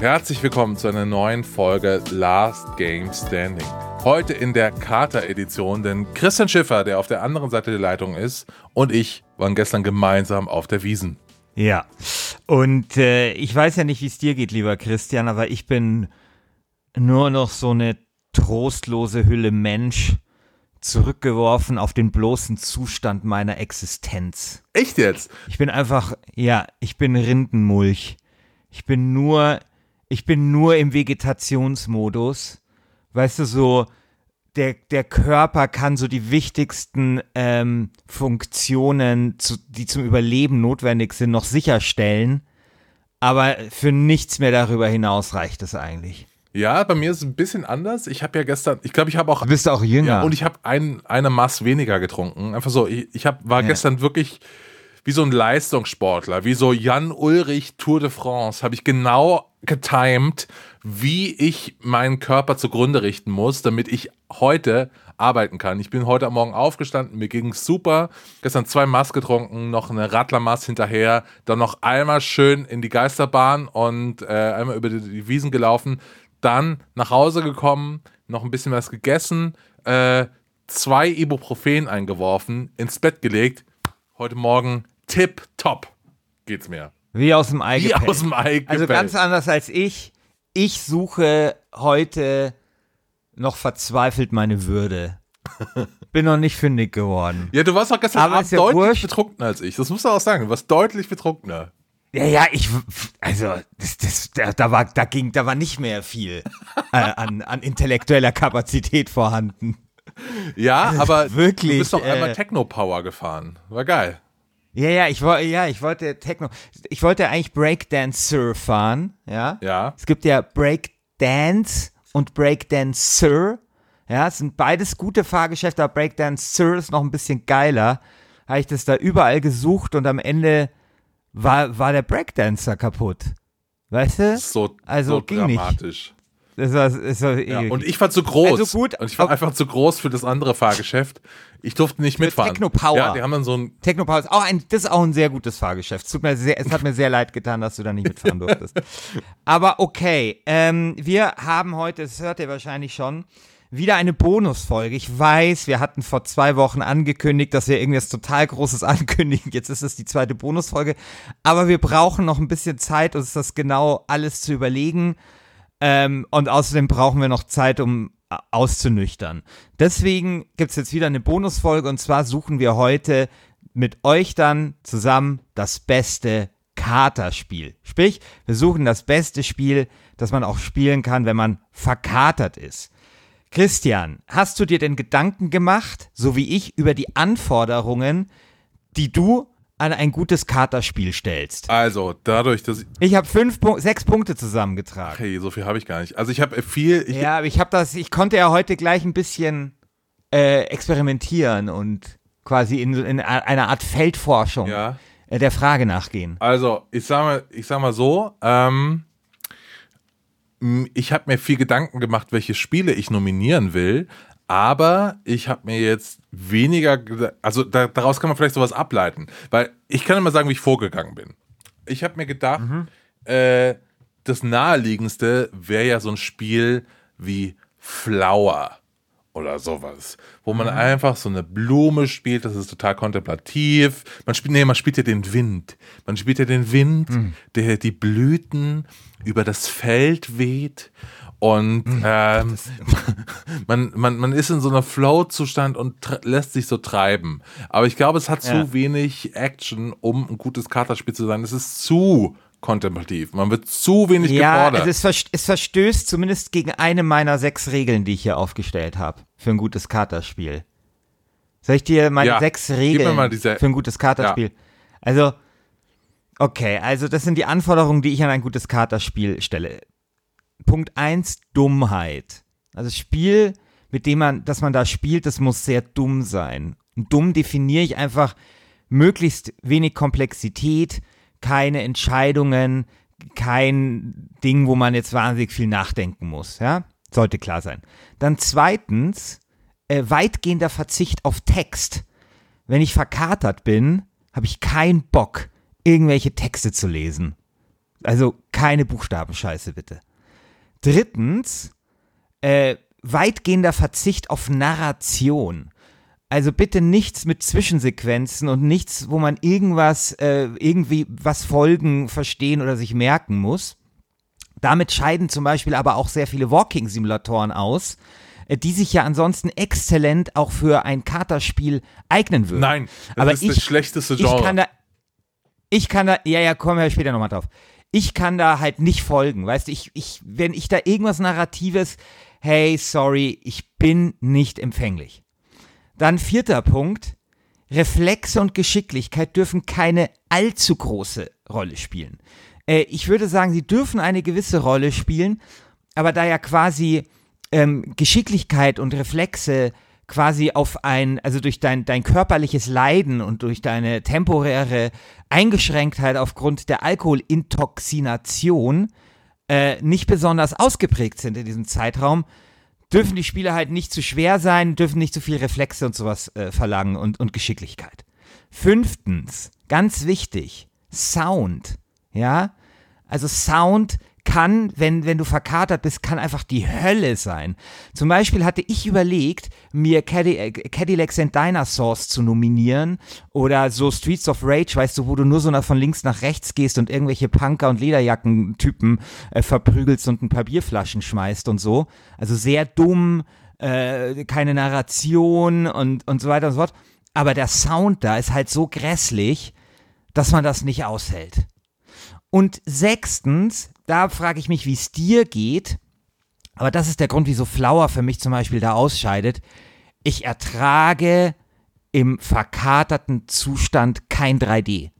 Herzlich willkommen zu einer neuen Folge Last Game Standing. Heute in der Kater-Edition, denn Christian Schiffer, der auf der anderen Seite der Leitung ist, und ich waren gestern gemeinsam auf der Wiesen. Ja, und äh, ich weiß ja nicht, wie es dir geht, lieber Christian, aber ich bin nur noch so eine trostlose Hülle Mensch, zurückgeworfen auf den bloßen Zustand meiner Existenz. Echt jetzt? Ich bin einfach, ja, ich bin Rindenmulch. Ich bin nur, ich bin nur im Vegetationsmodus. Weißt du, so, der, der Körper kann so die wichtigsten ähm, Funktionen, zu, die zum Überleben notwendig sind, noch sicherstellen. Aber für nichts mehr darüber hinaus reicht es eigentlich. Ja, bei mir ist es ein bisschen anders. Ich habe ja gestern, ich glaube, ich habe auch. Du bist auch jünger. Ja, und ich habe ein, eine Maß weniger getrunken. Einfach so, ich, ich hab, war ja. gestern wirklich wie so ein Leistungssportler, wie so Jan Ulrich Tour de France, habe ich genau getimed, wie ich meinen Körper zugrunde richten muss, damit ich heute arbeiten kann. Ich bin heute Morgen aufgestanden, mir ging es super. Gestern zwei Mass getrunken, noch eine Radlermass hinterher, dann noch einmal schön in die Geisterbahn und äh, einmal über die, die Wiesen gelaufen dann nach Hause gekommen, noch ein bisschen was gegessen, äh, zwei Ibuprofen eingeworfen, ins Bett gelegt. Heute Morgen tip top geht's mir. Wie aus dem Ei Wie aus dem Ei Also ganz anders als ich. Ich suche heute noch verzweifelt meine Würde. Bin noch nicht fündig geworden. Ja, du warst auch gestern Aber Abend ja deutlich wurscht. betrunkener als ich. Das musst du auch sagen. Du warst deutlich betrunkener. Ja, ja, ich, also, das, das, da, da war, da ging, da war nicht mehr viel äh, an, an intellektueller Kapazität vorhanden. Ja, aber wirklich. Du bist doch einmal äh, Techno Power gefahren. War geil. Ja, ja, ich wollte, ja, ich wollte Techno. Ich wollte eigentlich Breakdancer fahren, ja. Ja. Es gibt ja Breakdance und Breakdancer. Ja, es sind beides gute Fahrgeschäfte, aber Breakdancer ist noch ein bisschen geiler. Habe ich das da überall gesucht und am Ende war, war der Breakdancer kaputt. Weißt du? So, also so ging dramatisch. Nicht. Das war, das war ja, und ich war zu groß. Also gut, und ich war einfach zu groß für das andere Fahrgeschäft. Ich durfte nicht mitfahren. Technopower. Ja, die haben dann so ein Technopower ist auch ein, das ist auch ein sehr gutes Fahrgeschäft. Es, tut mir sehr, es hat mir sehr leid getan, dass du da nicht mitfahren durftest. Aber okay, ähm, wir haben heute, das hört ihr wahrscheinlich schon, wieder eine Bonusfolge. Ich weiß, wir hatten vor zwei Wochen angekündigt, dass wir irgendwas total Großes ankündigen. Jetzt ist es die zweite Bonusfolge. Aber wir brauchen noch ein bisschen Zeit, uns das genau alles zu überlegen. Ähm, und außerdem brauchen wir noch Zeit, um auszunüchtern. Deswegen gibt es jetzt wieder eine Bonusfolge und zwar suchen wir heute mit euch dann zusammen das beste Katerspiel. Sprich, wir suchen das beste Spiel, das man auch spielen kann, wenn man verkatert ist. Christian, hast du dir denn Gedanken gemacht, so wie ich, über die Anforderungen, die du an ein gutes Katerspiel stellst? Also, dadurch, dass ich. Ich habe fünf, sechs Punkte zusammengetragen. Okay, so viel habe ich gar nicht. Also, ich habe viel. Ich ja, aber ich habe das, ich konnte ja heute gleich ein bisschen äh, experimentieren und quasi in, in einer Art Feldforschung ja. äh, der Frage nachgehen. Also, ich sag mal, ich sag mal so, ähm, ich habe mir viel Gedanken gemacht, welche Spiele ich nominieren will, aber ich habe mir jetzt weniger, also da, daraus kann man vielleicht sowas ableiten, weil ich kann immer sagen, wie ich vorgegangen bin. Ich habe mir gedacht, mhm. äh, das naheliegendste wäre ja so ein Spiel wie Flower oder sowas, wo man mhm. einfach so eine Blume spielt, das ist total kontemplativ. Man spielt, nee, man spielt ja den Wind. Man spielt ja den Wind, mhm. der die Blüten über das Feld weht und mhm. ähm, man, man, man ist in so einer Flow-Zustand und lässt sich so treiben. Aber ich glaube, es hat ja. zu wenig Action, um ein gutes Kartenspiel zu sein. Es ist zu kontemplativ. Man wird zu wenig ja, gefordert. Also es, es verstößt zumindest gegen eine meiner sechs Regeln, die ich hier aufgestellt habe für ein gutes Katerspiel. Soll ich dir meine ja, sechs Regeln für ein gutes Katerspiel? Ja. Also, okay, also das sind die Anforderungen, die ich an ein gutes Katerspiel stelle. Punkt eins Dummheit. Also das Spiel, mit dem man, das man da spielt, das muss sehr dumm sein. Und dumm definiere ich einfach möglichst wenig Komplexität, keine Entscheidungen, kein Ding, wo man jetzt wahnsinnig viel nachdenken muss, ja? Sollte klar sein. Dann zweitens, äh, weitgehender Verzicht auf Text. Wenn ich verkatert bin, habe ich keinen Bock, irgendwelche Texte zu lesen. Also keine Buchstabenscheiße, bitte. Drittens, äh, weitgehender Verzicht auf Narration. Also bitte nichts mit Zwischensequenzen und nichts, wo man irgendwas, äh, irgendwie was folgen, verstehen oder sich merken muss. Damit scheiden zum Beispiel aber auch sehr viele Walking-Simulatoren aus, äh, die sich ja ansonsten exzellent auch für ein Katerspiel eignen würden. Nein, das aber ist ich, das schlechteste Genre. Ich kann da, ich kann da, ja, ja, kommen wir später nochmal drauf. Ich kann da halt nicht folgen, weißt du, ich, ich, wenn ich da irgendwas Narratives, hey, sorry, ich bin nicht empfänglich. Dann vierter Punkt, Reflexe und Geschicklichkeit dürfen keine allzu große Rolle spielen. Äh, ich würde sagen, sie dürfen eine gewisse Rolle spielen, aber da ja quasi ähm, Geschicklichkeit und Reflexe quasi auf ein, also durch dein, dein körperliches Leiden und durch deine temporäre Eingeschränktheit aufgrund der Alkoholintoxination äh, nicht besonders ausgeprägt sind in diesem Zeitraum, dürfen die Spiele halt nicht zu schwer sein, dürfen nicht zu viel Reflexe und sowas äh, verlangen und, und Geschicklichkeit. Fünftens, ganz wichtig, Sound. Ja, also Sound kann, wenn, wenn du verkatert bist, kann einfach die Hölle sein. Zum Beispiel hatte ich überlegt, mir äh, Cadillacs and Dinosaurs zu nominieren oder so Streets of Rage, weißt du, wo du nur so nach, von links nach rechts gehst und irgendwelche Punker- und Lederjackentypen äh, verprügelst und ein paar Bierflaschen schmeißt und so. Also sehr dumm, äh, keine Narration und, und so weiter und so fort. Aber der Sound da ist halt so grässlich, dass man das nicht aushält. Und sechstens, da frage ich mich, wie es dir geht. Aber das ist der Grund, wieso Flower für mich zum Beispiel da ausscheidet. Ich ertrage im verkaterten Zustand kein 3D.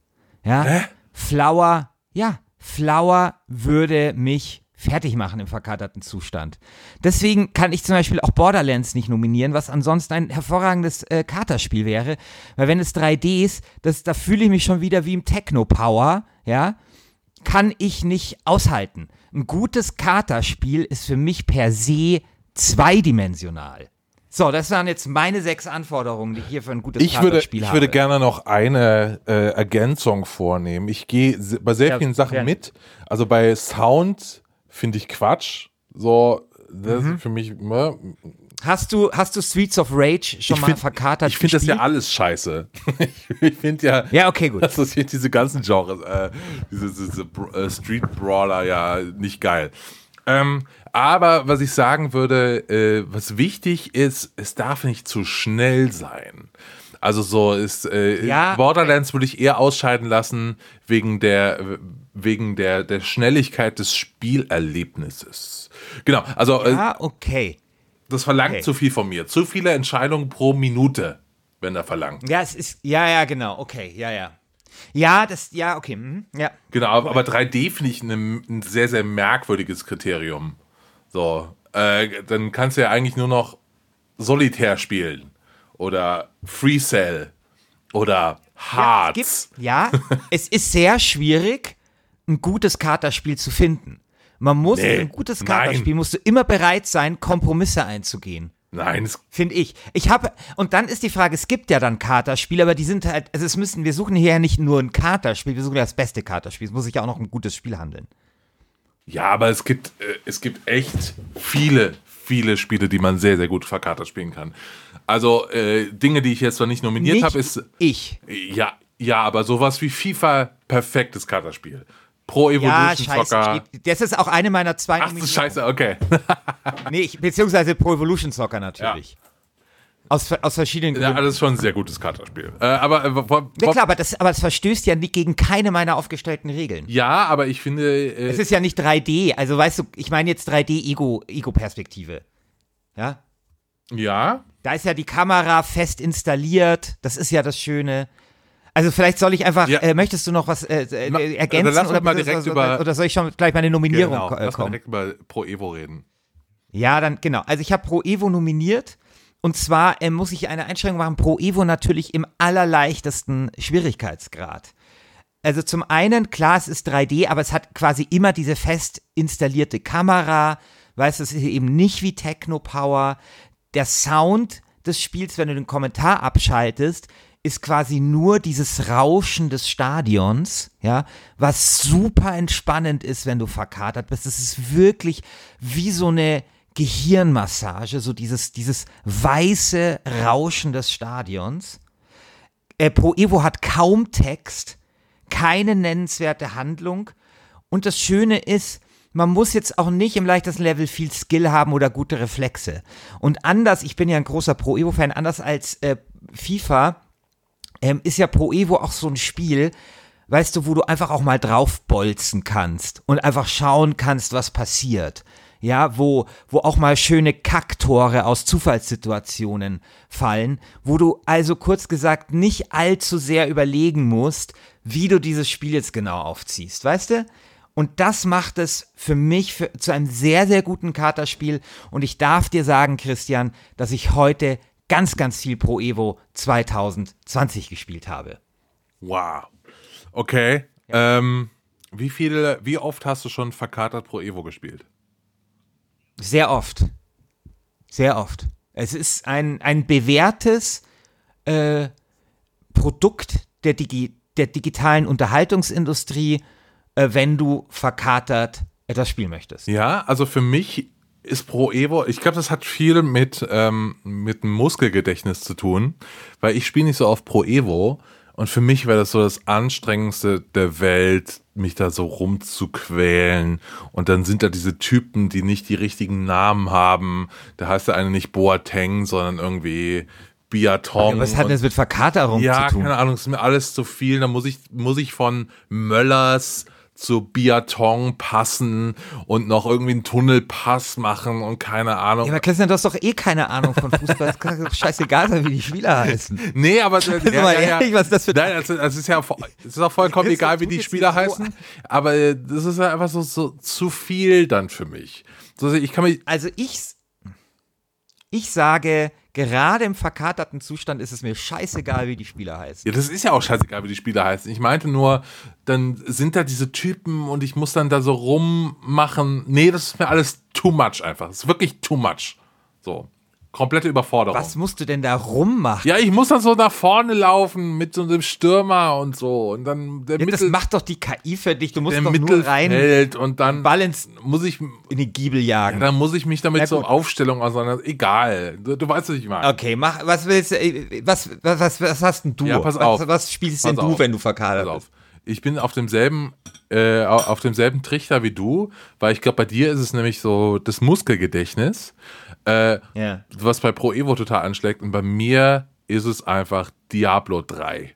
Ja, Hä? Flower, ja, Flower würde mich fertig machen im verkaterten Zustand. Deswegen kann ich zum Beispiel auch Borderlands nicht nominieren, was ansonsten ein hervorragendes äh, Katerspiel wäre. Weil wenn es 3D ist, das, da fühle ich mich schon wieder wie im Techno-Power, ja kann ich nicht aushalten. Ein gutes Katerspiel ist für mich per se zweidimensional. So, das waren jetzt meine sechs Anforderungen, die ich hier für ein gutes Ich würde, Katerspiel ich habe. würde gerne noch eine äh, Ergänzung vornehmen. Ich gehe bei sehr Ja, vielen Sachen gerne. mit. Also bei Sound finde ich Quatsch. So, das Mhm. ist für mich. Ne? Hast du, hast du Streets of Rage schon Ich mal find- verkatert Ich finde das ja alles scheiße. ich finde ja, Ja, okay, gut. dass das hier diese ganzen Genres, äh, diese, diese äh, Street Brawler ja nicht geil. Ähm, aber was ich sagen würde, äh, was wichtig ist, es darf nicht zu schnell sein. Also so ist äh, Ja. Borderlands würde ich eher ausscheiden lassen wegen der wegen der der Schnelligkeit des Spielerlebnisses. Genau, also äh, Ah, okay. Das verlangt Okay. zu viel von mir. Zu viele Entscheidungen pro Minute, wenn er verlangt. Ja, es ist, ja, ja, genau, okay, ja, ja. Ja, das, ja, okay, mhm, ja. Genau, aber aber 3D finde ich ne- ein sehr, sehr merkwürdiges Kriterium. So, äh, dann kannst du ja eigentlich nur noch Solitär spielen oder Free Cell oder Es Hearts. gibt, ja, es ist sehr schwierig, ein gutes Katerspiel zu finden. Man muss, Nee, ein gutes nein. Katerspiel musst du immer bereit sein, Kompromisse einzugehen. Nein, Finde ich. Ich habe, und dann ist die Frage, es gibt ja dann Katerspiele, aber die sind halt, also es müssen, wir suchen hier ja nicht nur ein Katerspiel, wir suchen ja das beste Katerspiel. Es muss sich ja auch noch ein gutes Spiel handeln. ja, aber es gibt, äh, es gibt echt viele, viele Spiele, die man sehr, sehr gut verkatert spielen kann. Also äh, Dinge, die ich jetzt noch nicht nominiert habe, ist ich. Ja, ja, aber sowas wie FIFA, perfektes Katerspiel. Pro Evolution Ja, scheiße. Soccer. Ich- Das ist auch eine meiner zwei Ach, das ist scheiße, okay. Nee, ich, beziehungsweise Pro Evolution Soccer natürlich. Aus, aus verschiedenen ja, Gründen. das ist schon ein sehr gutes Katerspiel. Äh, aber, äh, Ja, klar, aber das, aber das verstößt ja nicht gegen keine meiner aufgestellten Regeln. ja, aber ich finde, Es äh, ist ja nicht 3D, also weißt du, ich meine jetzt 3D-Ego-Perspektive. ja? ja, Da ist ja die Kamera fest installiert, das ist ja das Schöne. Also vielleicht soll ich einfach, Ja. äh, möchtest du noch was äh, äh, Ma- ergänzen? dann lass oder, mal direkt über- oder soll ich schon gleich meine Nominierung genau. äh, Lass mal kommen? direkt über Pro Evo reden. Ja, dann genau. Also ich habe Pro Evo nominiert. Und zwar äh, muss ich eine Einschränkung machen, Pro Evo natürlich im allerleichtesten Schwierigkeitsgrad. Also zum einen, klar, es ist 3D, aber es hat quasi immer diese fest installierte Kamera. Weißt du, es ist eben nicht wie Techno Power. Der Sound des Spiels, wenn du den Kommentar abschaltest, ist quasi nur dieses Rauschen des Stadions, ja, was super entspannend ist, wenn du verkatert bist. Es ist wirklich wie so eine Gehirnmassage, so dieses, dieses weiße Rauschen des Stadions. Äh, Pro Evo hat kaum Text, keine nennenswerte Handlung. Und das Schöne ist, man muss jetzt auch nicht im leichtesten Level viel Skill haben oder gute Reflexe. Und anders, ich bin ja ein großer Pro Evo-Fan, anders als äh, FIFA, ähm, ist ja Pro Evo auch so ein Spiel, weißt du, wo du einfach auch mal draufbolzen kannst und einfach schauen kannst, was passiert. Ja, wo, wo auch mal schöne Kacktore aus Zufallssituationen fallen, wo du also kurz gesagt nicht allzu sehr überlegen musst, wie du dieses Spiel jetzt genau aufziehst, weißt du? Und das macht es für mich für, zu einem sehr, sehr guten Katerspiel. Und ich darf dir sagen, Christian, dass ich heute ganz, ganz viel Pro Evo 2020 gespielt habe. Wow. Okay. Ja. Ähm, wie viele, wie oft hast du schon verkatert Pro Evo gespielt? Sehr oft. Sehr oft. Es ist ein, ein bewährtes äh, Produkt der, Digi der digitalen Unterhaltungsindustrie, äh, wenn du verkatert etwas spielen möchtest. Ja, also für mich ist Pro Evo, ich glaube, das hat viel mit, ähm, mit dem Muskelgedächtnis zu tun, weil ich spiele nicht so oft Pro Evo und für mich wäre das so das Anstrengendste der Welt, mich da so rumzuquälen und dann sind da diese Typen, die nicht die richtigen Namen haben. Da heißt der eine nicht Boateng, sondern irgendwie Biathlon. Ja, was hat denn das mit Verkaterung ja, zu tun? Ja, keine Ahnung, es ist mir alles zu viel. Da muss ich, muss ich von Möllers zu Biathlon passen und noch irgendwie einen Tunnelpass machen und keine Ahnung. Ja, aber Christian, du hast doch eh keine Ahnung von Fußball. Es kann doch scheißegal sein, wie die Spieler heißen. Nee, aber äh, ja, mal ja, ehrlich, was das für Nein, es ist ja es ist auch vollkommen egal, wie die Spieler heißen. Aber äh, das ist ja einfach so, so zu viel dann für mich. Also ich kann mich. Also ich, ich sage, gerade im verkaterten Zustand ist es mir scheißegal, wie die Spieler heißen. Ja, das ist ja auch scheißegal, wie die Spieler heißen. Ich meinte nur, dann sind da diese Typen und ich muss dann da so rummachen. Nee, das ist mir alles too much einfach. Das ist wirklich too much. So komplette Überforderung. Was musst du denn da rummachen? Ja, ich muss dann so nach vorne laufen mit so einem Stürmer und so und dann der ja, Mittel, das macht doch die KI für dich. Du musst doch nur rein und dann Balance muss ich in die Giebel jagen. Ja, dann muss ich mich damit so Aufstellung auseinander. Egal, du, du, weißt was ich meine. Okay, mach was willst äh, was was was, was hast denn du? Ja, pass auf. Was, was spielst pass denn auf. du, wenn du verkadert bist? Ich bin auf demselben äh, auf demselben Trichter wie du, weil ich glaube, bei dir ist es nämlich so das Muskelgedächtnis äh, yeah. was bei Pro Evo total anschlägt. Und bei mir ist es einfach Diablo 3.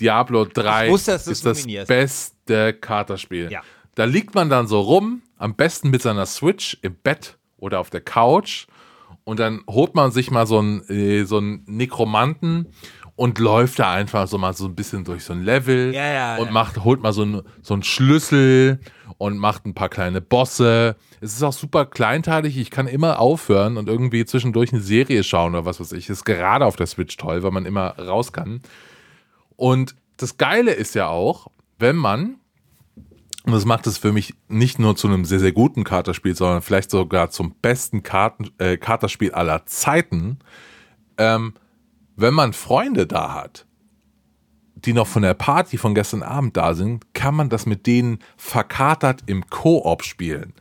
Diablo 3 wusste, ist das beste Karterspiel. Ja. Da liegt man dann so rum, am besten mit seiner Switch im Bett oder auf der Couch und dann holt man sich mal so einen, äh, so einen Nekromanten und läuft da einfach so mal so ein bisschen durch so ein Level ja, ja, und macht, holt mal so, ein, so einen Schlüssel und macht ein paar kleine Bosse. Es ist auch super kleinteilig. Ich kann immer aufhören und irgendwie zwischendurch eine Serie schauen oder was weiß ich. Ist gerade auf der Switch toll, weil man immer raus kann. Und das Geile ist ja auch, wenn man, und das macht es für mich nicht nur zu einem sehr, sehr guten Karterspiel, sondern vielleicht sogar zum besten Karten, äh, Karterspiel aller Zeiten, ähm, wenn man Freunde da hat, die noch von der Party von gestern Abend da sind, kann man das mit denen verkatert im Koop spielen.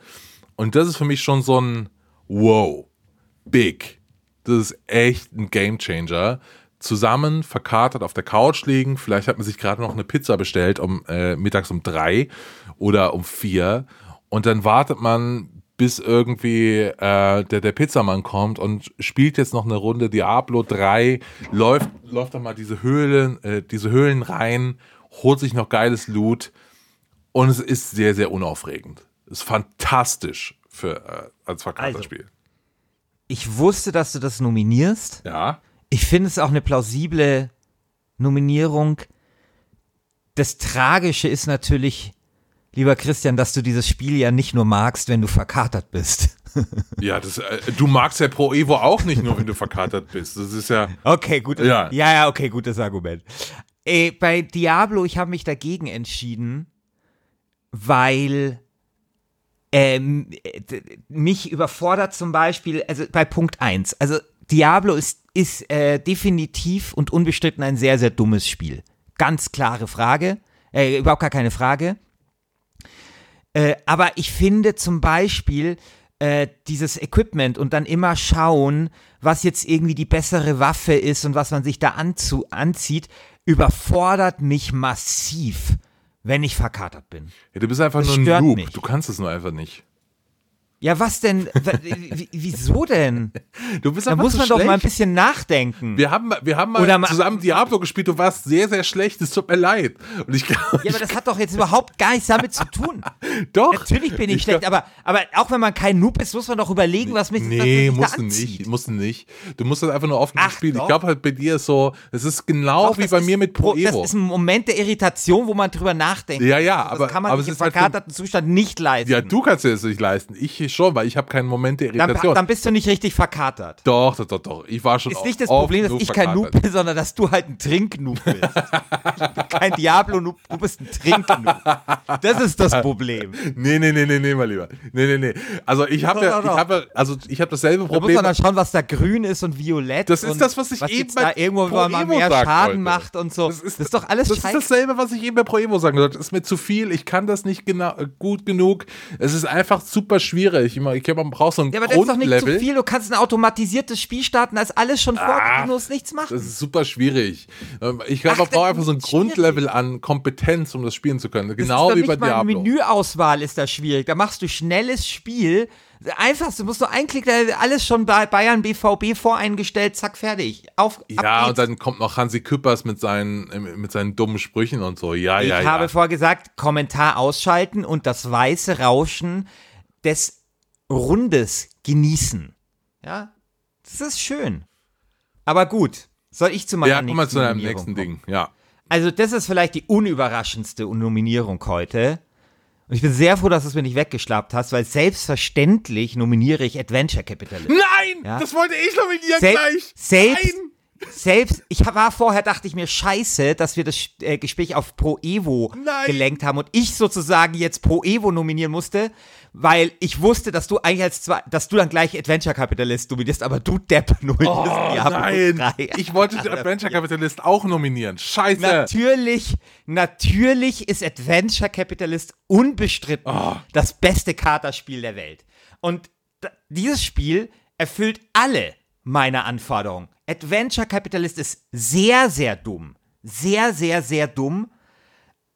Und das ist für mich schon so ein Wow, big. Das ist echt ein Gamechanger. Zusammen verkatert auf der Couch liegen. Vielleicht hat man sich gerade noch eine Pizza bestellt um äh, mittags um drei oder um vier. Und dann wartet man, bis irgendwie äh, der, der Pizzamann kommt und spielt jetzt noch eine Runde Diablo 3, läuft, läuft dann mal diese Höhlen, äh, diese Höhlen rein, holt sich noch geiles Loot und es ist sehr, sehr unaufregend. Ist fantastisch für äh, als Verkaufsspiel. Also, ich wusste, dass du das nominierst. Ja. Ich finde es auch eine plausible Nominierung. Das Tragische ist natürlich, lieber Christian, dass du dieses Spiel ja nicht nur magst, wenn du verkatert bist. ja, das, äh, du magst ja Pro Evo auch nicht nur, wenn du verkatert bist. Das ist ja. Okay, gut. Ja, ja, ja okay, gutes Argument. Ey, bei Diablo, ich habe mich dagegen entschieden, weil ähm, mich überfordert zum Beispiel, also bei Punkt 1, also Diablo ist ist äh, definitiv und unbestritten ein sehr, sehr dummes Spiel. Ganz klare Frage. Äh, überhaupt gar keine Frage. Äh, aber ich finde zum Beispiel äh, dieses Equipment und dann immer schauen, was jetzt irgendwie die bessere Waffe ist und was man sich da anzu anzieht, überfordert mich massiv, wenn ich verkatert bin. Ja, du bist einfach Das nur ein Noob. mich. Du kannst es nur einfach nicht. Ja, was denn? Wieso denn? Du bist Da muss zu man doch schlecht. mal ein bisschen nachdenken. wir haben, wir haben mal Oder zusammen Diablo gespielt. Du warst sehr, sehr schlecht. Es tut mir leid. Und ich glaube, Ja, aber das hat doch jetzt überhaupt gar nichts damit zu tun. doch. Natürlich bin ich, Ich schlecht, glaub- aber, aber auch wenn man kein Noob ist, muss man doch überlegen, was mich, was Nee, mich musst du nicht. Musst du nicht. Du musst das einfach nur offen Ach, spielen. Ich doch. glaube halt bei dir ist so, es ist genau Doch, wie das bei ist mir mit Pro Das Evo. ist ein Moment der Irritation, wo man drüber nachdenkt. Ja, ja, das aber- kann man aber im halt verkaterten Zustand nicht leisten. Ja, du kannst dir das nicht leisten. Ich schon, weil ich habe keinen Moment der dann, Irritation. dann bist du nicht richtig verkatert. doch, doch, doch, doch. Ich war schon Ist nicht das Problem, dass ich kein Noob bin, sondern dass du halt ein Trinknoob bist. kein Diablo-Noob, du bist ein Trinknoob. Das ist das Problem. Nee, nee, nee, nee, nee, mal lieber. Nee, nee, nee. Also ich habe ja, ich habe ja, also ich habe dasselbe Da muss Problem. man dann schauen, was da grün ist und violett. Das ist das, was ich eben jetzt bei da irgendwo mal Evo mehr Schaden wollte. macht und so. Das ist, doch alles Das scheiße. ist dasselbe, was ich eben bei Pro Evo sagen wollte. Das ist mir zu viel. Ich kann das nicht genau, gut genug. Es ist einfach super schwierig. Ich, meine, ich glaube, man braucht so ein Ja, aber das ist doch nicht zu Grundlevel. viel. Du kannst ein automatisiertes Spiel starten, da ist alles schon vorgegeben, Ah, du musst nichts machen. Das ist super schwierig. Ähm, Ich glaube, man braucht einfach so ein. Grundlevel an Kompetenz, um das spielen zu können. Das Genau ist wie bei Diablo. Menüauswahl ist da schwierig. Da machst du schnelles Spiel. Einfach, du musst nur einklicken, alles schon bei Bayern BVB voreingestellt, zack, fertig. Auf, Ja, und dann kommt noch Hansi Küppers mit seinen, mit seinen dummen Sprüchen und so. Ja, Ich ja, ja. habe vorher gesagt, Kommentar ausschalten und das weiße Rauschen des Rundes genießen. Ja, das ist schön. Aber gut, soll ich zu meiner ja, komm mal zu deinem nächsten kommen? Ding. Ja. Also das ist vielleicht die unüberraschendste Nominierung heute. Und ich bin sehr froh, dass du es mir nicht weggeschlappt hast, weil selbstverständlich nominiere ich Adventure Capitalist. Nein! Ja. Das wollte ich nominieren Sel- gleich! Selbst, Nein! selbst, ich war vorher, dachte ich mir, scheiße, dass wir das äh, Gespräch auf Pro Evo Nein. gelenkt haben und ich sozusagen jetzt Pro Evo nominieren musste, weil ich wusste, dass du eigentlich als zwei, dass du dann gleich Adventure Capitalist nominierst, aber du Depp nominierst Oh, nein! 3. Ich wollte den Adventure Capitalist auch nominieren. Scheiße! Natürlich, natürlich ist Adventure Capitalist unbestritten Oh. das beste Katerspiel der Welt. Und dieses Spiel erfüllt alle meine Anforderungen. Adventure Capitalist ist sehr, sehr dumm. Sehr, sehr, sehr dumm.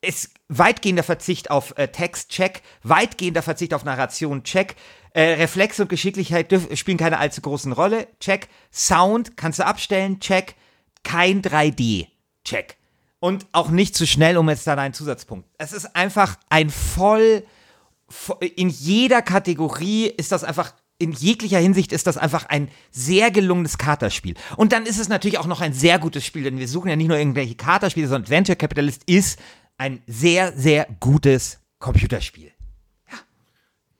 Ist weitgehender Verzicht auf äh, Text, check. Weitgehender Verzicht auf Narration, check. Äh, Reflex und Geschicklichkeit spielen keine allzu großen Rolle, check. Sound kannst du abstellen, check. Kein 3D, check. Und auch nicht zu schnell, um jetzt dann einen Zusatzpunkt. Es ist einfach ein voll, vo- in jeder Kategorie ist das einfach, in jeglicher Hinsicht ist das einfach ein sehr gelungenes Katerspiel. Und dann ist es natürlich auch noch ein sehr gutes Spiel, denn wir suchen ja nicht nur irgendwelche Katerspiele, sondern Adventure Capitalist ist ein sehr, sehr gutes Computerspiel.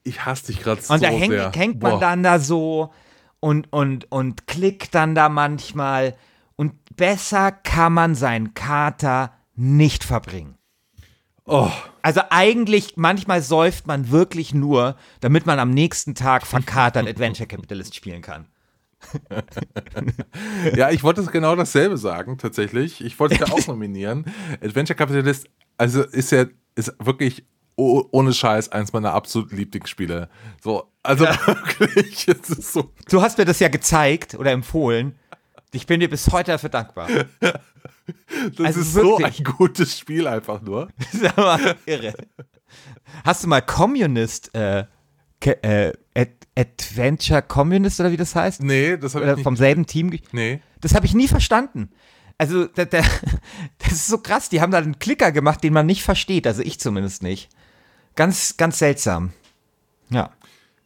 Ich hasse dich gerade so Und da hängt, sehr. hängt man Boah. dann da so und, und, und klickt dann da manchmal. Und besser kann man seinen Kater nicht verbringen. Oh, Also eigentlich, manchmal säuft man wirklich nur, damit man am nächsten Tag verkatert Adventure Capitalist spielen kann. ja, ich wollte genau dasselbe sagen, tatsächlich. Ich wollte es ja auch nominieren. Adventure Capitalist, also ist ja, ist wirklich oh, ohne Scheiß eins meiner absoluten Lieblingsspiele. So, also wirklich, es ist so. Du hast mir das ja gezeigt oder empfohlen. Ich bin dir bis heute dafür dankbar. Das Also ist so wirklich. ein gutes Spiel einfach nur. Ist aber irre. Hast du mal Communist, äh, äh, Ad Adventure Communist oder wie das heißt? Nee, das habe ich nicht. vom selben Team? Nee. Das habe ich nie verstanden. Also, da, da, das ist so krass. Die haben da einen Klicker gemacht, den man nicht versteht. Also ich zumindest nicht. Ganz, ganz seltsam. Ja.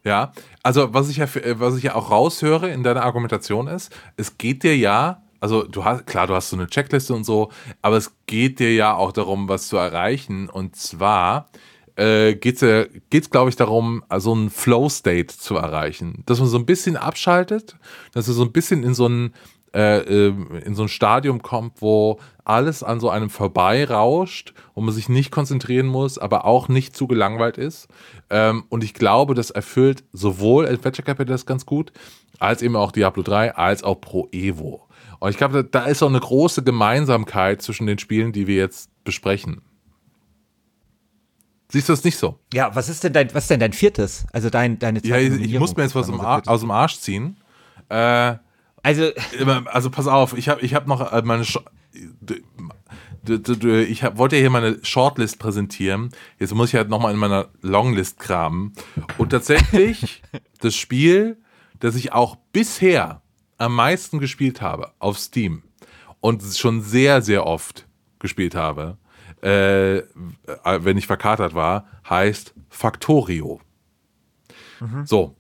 Ja, also was ich ja, äh, was ich ja auch raushöre in deiner Argumentation ist, es geht dir ja, also du hast, klar, du hast so eine Checkliste und so, aber es geht dir ja auch darum, was zu erreichen. Und zwar äh, geht es, ja, geht's, glaube ich, darum, also einen Flow-State zu erreichen. Dass man so ein bisschen abschaltet, dass du so ein bisschen in so einen äh, ähm, in so ein Stadium kommt, wo alles an so einem vorbeirauscht und man sich nicht konzentrieren muss, aber auch nicht zu gelangweilt ist. Ähm, und ich glaube, das erfüllt sowohl Adventure Capitalist ganz gut, als eben auch Diablo 3, als auch Pro Evo. Und ich glaube, da ist auch eine große Gemeinsamkeit zwischen den Spielen, die wir jetzt besprechen. Siehst du das nicht so? Ja, was ist denn dein, was ist denn dein viertes? Also dein, deine Ja, ich, ich muss mir jetzt was aus dem Arsch ziehen. Äh, also, also pass auf, ich habe ich hab noch äh, meine. Sch ich hab, wollte ja hier meine Shortlist präsentieren. Jetzt muss ich halt nochmal in meiner Longlist kramen. Und tatsächlich, das Spiel, das ich auch bisher am meisten gespielt habe auf Steam und schon sehr, sehr oft gespielt habe, äh, wenn ich verkatert war, heißt Factorio. Mhm. So,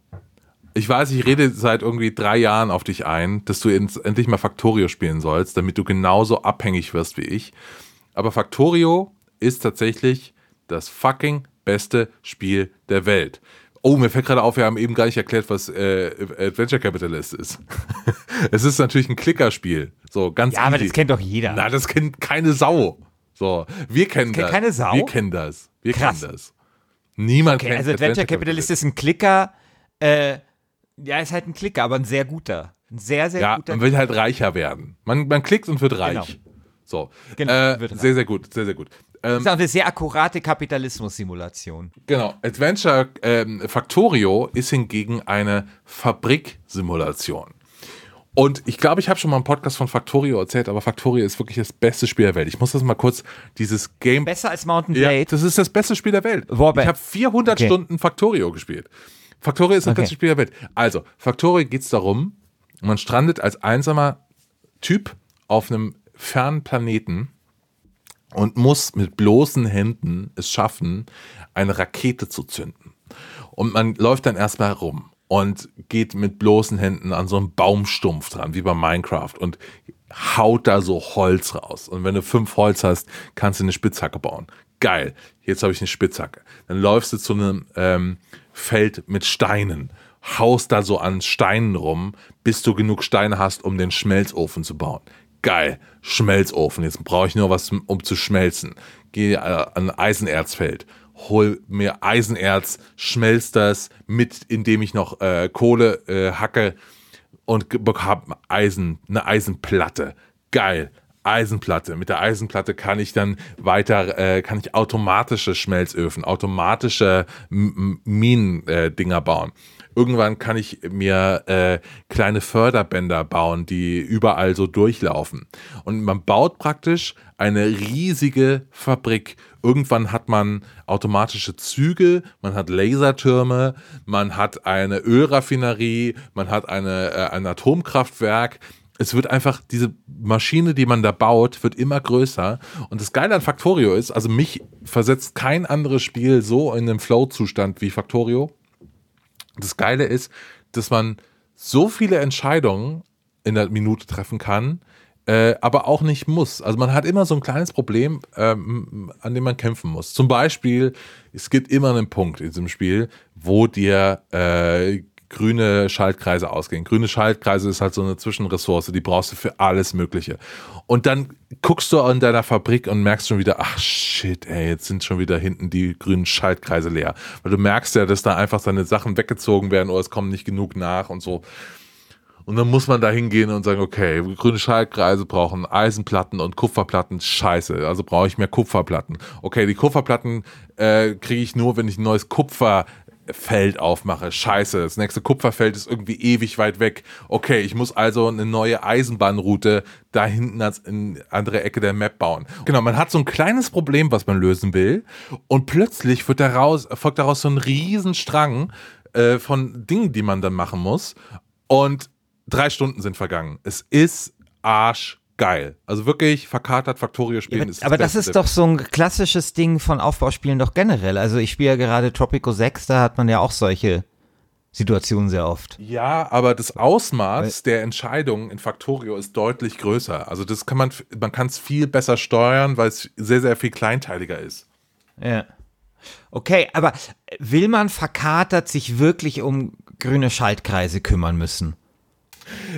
ich weiß, ich rede seit irgendwie drei Jahren auf dich ein, dass du endlich mal Factorio spielen sollst, damit du genauso abhängig wirst wie ich. Aber Factorio ist tatsächlich das fucking beste Spiel der Welt. Oh, mir fällt gerade auf, wir haben eben gar nicht erklärt, was äh, Adventure Capitalist ist. es ist natürlich ein Klickerspiel. So, ganz Ja, easy. aber das kennt doch jeder. Na, das kennt keine Sau. So, wir kennen das. Kennt keine Sau? Wir kennen das. Wir Krass. kennen das. Niemand okay, kennt also Adventure, Adventure Capitalist ist ein Klicker, äh, ja, ist halt ein Klicker, aber ein sehr guter. Ein sehr, sehr ja, guter. Man will halt reicher werden. Man, man klickt und wird reich. Genau. So. Genau, äh, sehr, sehr gut, sehr, sehr gut. Ähm, das ist auch eine sehr akkurate Kapitalismus-Simulation. Genau. Adventure ähm, Factorio ist hingegen eine Fabrik-Simulation. Und ich glaube, ich habe schon mal einen Podcast von Factorio erzählt, aber Factorio ist wirklich das beste Spiel der Welt. Ich muss das mal kurz, dieses Game. Besser als Mountain Blade? Ja, das ist das beste Spiel der Welt. Wobei. Ich habe 400 okay. Stunden Factorio gespielt. Factorio ist das okay. Spiel der Welt. Also, Factorio geht es darum, man strandet als einsamer Typ auf einem fernen Planeten und muss mit bloßen Händen es schaffen, eine Rakete zu zünden. Und man läuft dann erstmal rum und geht mit bloßen Händen an so einen Baumstumpf dran, wie bei Minecraft und haut da so Holz raus. Und wenn du fünf Holz hast, kannst du eine Spitzhacke bauen. Geil, jetzt habe ich eine Spitzhacke. Dann läufst du zu einem ähm, Feld mit Steinen, haust da so an Steinen rum, bis du genug Steine hast, um den Schmelzofen zu bauen. Geil, Schmelzofen. Jetzt brauche ich nur was, um zu schmelzen. Gehe äh, an Eisenerzfeld, hol mir Eisenerz, schmelz das mit, indem ich noch äh, Kohle äh, hacke und habe Eisen, eine Eisenplatte. Geil, Eisenplatte. Mit der Eisenplatte kann ich dann weiter, äh, kann ich automatische Schmelzöfen, automatische Minendinger äh, bauen. Irgendwann kann ich mir äh, kleine Förderbänder bauen, die überall so durchlaufen. Und man baut praktisch eine riesige Fabrik. Irgendwann hat man automatische Züge, man hat Lasertürme, man hat eine Ölraffinerie, man hat eine, äh, ein Atomkraftwerk es wird einfach, diese Maschine, die man da baut, wird immer größer. Und das Geile an Factorio ist, also mich versetzt kein anderes Spiel so in den Flow-Zustand wie Factorio. Das Geile ist, dass man so viele Entscheidungen in der Minute treffen kann, äh, aber auch nicht muss. Also man hat immer so ein kleines Problem, ähm, an dem man kämpfen muss. Zum Beispiel, es gibt immer einen Punkt in diesem Spiel, wo dir äh, grüne Schaltkreise ausgehen. Grüne Schaltkreise ist halt so eine Zwischenressource, die brauchst du für alles Mögliche. Und dann guckst du an deiner Fabrik und merkst schon wieder, ach shit, ey, jetzt sind schon wieder hinten die grünen Schaltkreise leer. Weil du merkst ja, dass da einfach deine Sachen weggezogen werden oder es kommen nicht genug nach und so. Und dann muss man da hingehen und sagen, okay, grüne Schaltkreise brauchen Eisenplatten und Kupferplatten. Scheiße, also brauche ich mehr Kupferplatten. Okay, die Kupferplatten äh, kriege ich nur, wenn ich ein neues Kupfer Feld aufmache. Scheiße, das nächste Kupferfeld ist irgendwie ewig weit weg. Okay, ich muss also eine neue Eisenbahnroute da hinten als in andere Ecke der Map bauen. Genau, man hat so ein kleines Problem, was man lösen will und plötzlich wird daraus, folgt daraus so ein Riesenstrang äh, von Dingen, die man dann machen muss und drei Stunden sind vergangen. Es ist Arsch geil. Also wirklich verkatert Factorio spielen ja, ist Aber das, das ist doch so ein klassisches Ding von Aufbauspielen doch generell. Also ich spiele ja gerade Tropico 6, da hat man ja auch solche Situationen sehr oft. Ja, aber das Ausmaß Weil, der Entscheidungen in Factorio ist deutlich größer. Also das kann man, man kann es viel besser steuern, weil es sehr, sehr viel kleinteiliger ist. Ja. Okay, aber will man verkatert sich wirklich um grüne Schaltkreise kümmern müssen?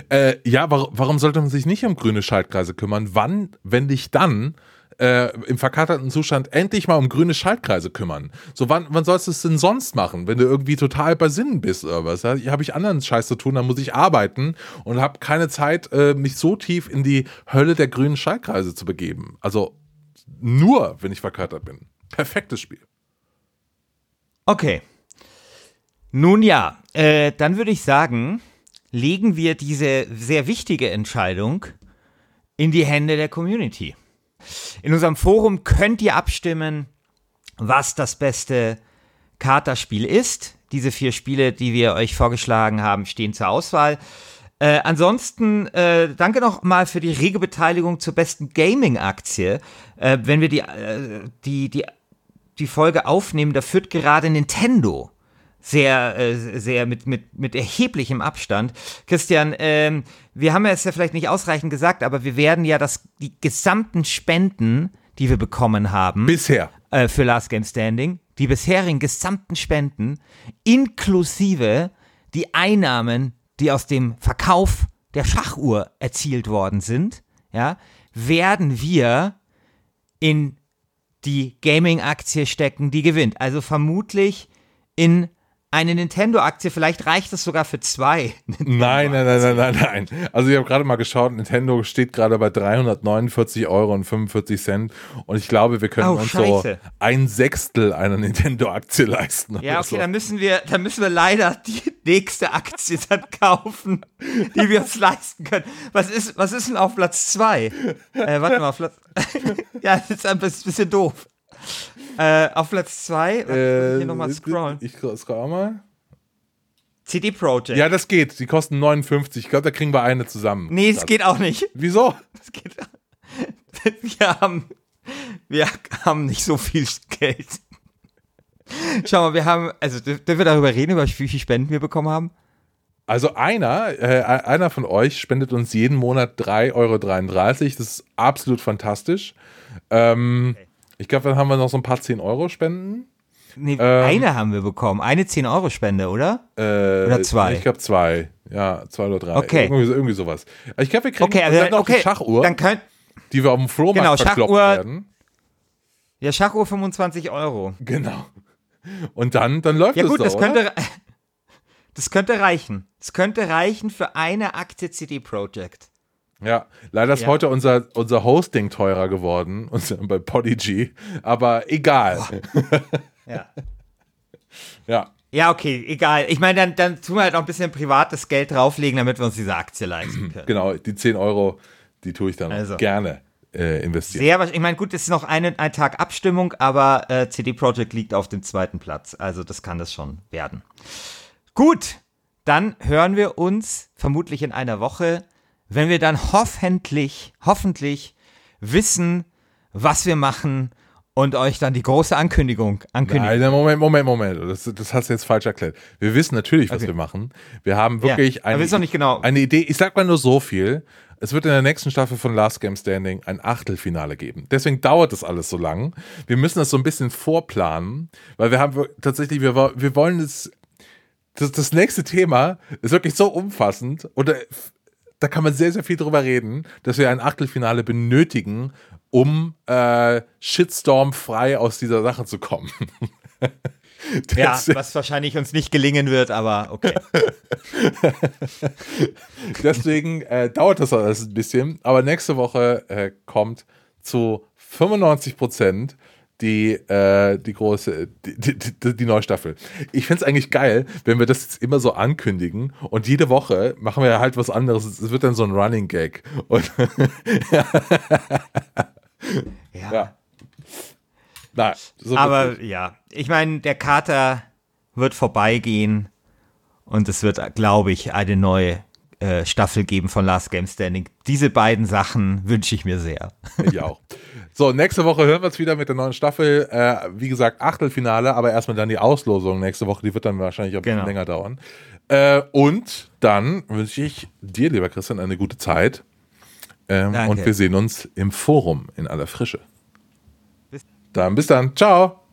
Äh, ja, warum, warum sollte man sich nicht um grüne Schaltkreise kümmern? Wann, wenn nicht dann, äh, im verkaterten Zustand endlich mal um grüne Schaltkreise kümmern. So, wann, wann sollst du es denn sonst machen, wenn du irgendwie total bei Sinnen bist oder was? Ja, habe ich anderen Scheiß zu tun, dann muss ich arbeiten und habe keine Zeit, äh, mich so tief in die Hölle der grünen Schaltkreise zu begeben. Also nur, wenn ich verkatert bin. Perfektes Spiel. Okay. Nun ja, äh, dann würde ich sagen, legen wir diese sehr wichtige Entscheidung in die Hände der Community. In unserem Forum könnt ihr abstimmen, was das beste Katerspiel ist. Diese vier Spiele, die wir euch vorgeschlagen haben, stehen zur Auswahl. Äh, ansonsten äh, danke noch mal für die rege Beteiligung zur besten Gaming-Aktie. Äh, wenn wir die, äh, die, die, die Folge aufnehmen, da führt gerade Nintendo sehr, äh, sehr mit, mit, mit erheblichem Abstand. Christian, ähm, wir haben es ja vielleicht nicht ausreichend gesagt, aber wir werden ja das, die gesamten Spenden, die wir bekommen haben. Bisher. Äh, für Last Game Standing, die bisherigen gesamten Spenden, inklusive die Einnahmen, die aus dem Verkauf der Schachuhr erzielt worden sind, ja, werden wir in die Gaming-Aktie stecken, die gewinnt. Also vermutlich in eine Nintendo-Aktie, vielleicht reicht es sogar für zwei. Nein, nein, nein, nein, nein, nein. Also ich habe gerade mal geschaut, Nintendo steht gerade bei 349 Euro und 45 Cent und ich glaube, wir können oh, uns Scheiße. so ein Sechstel einer Nintendo-Aktie leisten. Ja, okay, so. dann müssen wir, dann müssen wir leider die nächste Aktie dann kaufen, die wir uns leisten können. Was ist, was ist denn auf Platz zwei? Äh, warte mal, auf Platz. ja, das ist ein bisschen doof. Äh, auf Platz 2, äh, hier nochmal scrollen. Ich scroll mal. CD Projekt. Ja, das geht. Die kosten 59. Ich glaube, da kriegen wir eine zusammen. Nee, es geht auch nicht. Wieso? Das geht. Wir haben, wir haben nicht so viel Geld. Schau mal, wir haben, also dürfen wir darüber reden, über wie viele Spenden wir bekommen haben? Also einer, äh, einer von euch spendet uns jeden Monat 3,33 Euro. Das ist absolut fantastisch. Ähm, okay. Ich glaube, dann haben wir noch so ein paar 10-Euro-Spenden. Nee, ähm, eine haben wir bekommen. Eine 10-Euro-Spende, oder? Äh, oder zwei? Ich glaube zwei. Ja, zwei oder drei. Okay. Irgendwie, irgendwie sowas. Ich glaube, wir kriegen okay, also, dann noch okay. die Schachuhr, dann könnt, die wir auf dem Flohmarkt genau, verkloppt Schachuhr, werden. Ja, Schachuhr 25 Euro. Genau. Und dann, dann läuft ja, es gut, so, das oder? könnte, das könnte reichen. Das könnte reichen für eine Aktie CD Projekt. Ja, leider ist ja. heute unser, unser Hosting teurer geworden, unser, bei Podigy, aber egal. ja. ja. Ja, okay, egal. Ich meine, dann, dann tun wir halt noch ein bisschen privates Geld drauflegen, damit wir uns diese Aktie leisten können. Genau, die 10 Euro, die tue ich dann also. gerne äh, investieren. Sehr Ich meine, gut, es ist noch eine, ein Tag Abstimmung, aber äh, CD Projekt liegt auf dem zweiten Platz. Also das kann das schon werden. Gut, dann hören wir uns vermutlich in einer Woche wenn wir dann hoffentlich, hoffentlich wissen, was wir machen und euch dann die große Ankündigung ankündigen. Nein, Moment, Moment, Moment. Das, das hast du jetzt falsch erklärt. Wir wissen natürlich, was okay. wir machen. Wir haben wirklich ja, eine, noch nicht genau. eine Idee. Ich sag mal nur so viel. Es wird in der nächsten Staffel von Last Game Standing ein Achtelfinale geben. Deswegen dauert das alles so lang. Wir müssen das so ein bisschen vorplanen, weil wir haben tatsächlich, wir, wir wollen es das, das nächste Thema ist wirklich so umfassend oder da kann man sehr, sehr viel drüber reden, dass wir ein Achtelfinale benötigen, um äh, Shitstorm frei aus dieser Sache zu kommen. ja, was wahrscheinlich uns nicht gelingen wird, aber okay. Deswegen äh, dauert das alles ein bisschen, aber nächste Woche äh, kommt zu 95 Prozent die, äh, die große, die, die, die neue Staffel. Ich finde es eigentlich geil, wenn wir das jetzt immer so ankündigen und jede Woche machen wir halt was anderes. Es wird dann so ein Running Gag. Ja. ja. Na, so Aber ja, ich meine, der Kater wird vorbeigehen und es wird, glaube ich, eine neue äh, Staffel geben von Last Game Standing. Diese beiden Sachen wünsche ich mir sehr. Ich auch. So, nächste Woche hören wir uns wieder mit der neuen Staffel. Äh, wie gesagt, Achtelfinale, aber erstmal dann die Auslosung nächste Woche. Die wird dann wahrscheinlich ein bisschen genau. länger dauern. Äh, und dann wünsche ich dir, lieber Christian, eine gute Zeit. Ähm, und wir sehen uns im Forum in aller Frische. Bis dann, bis dann. Ciao.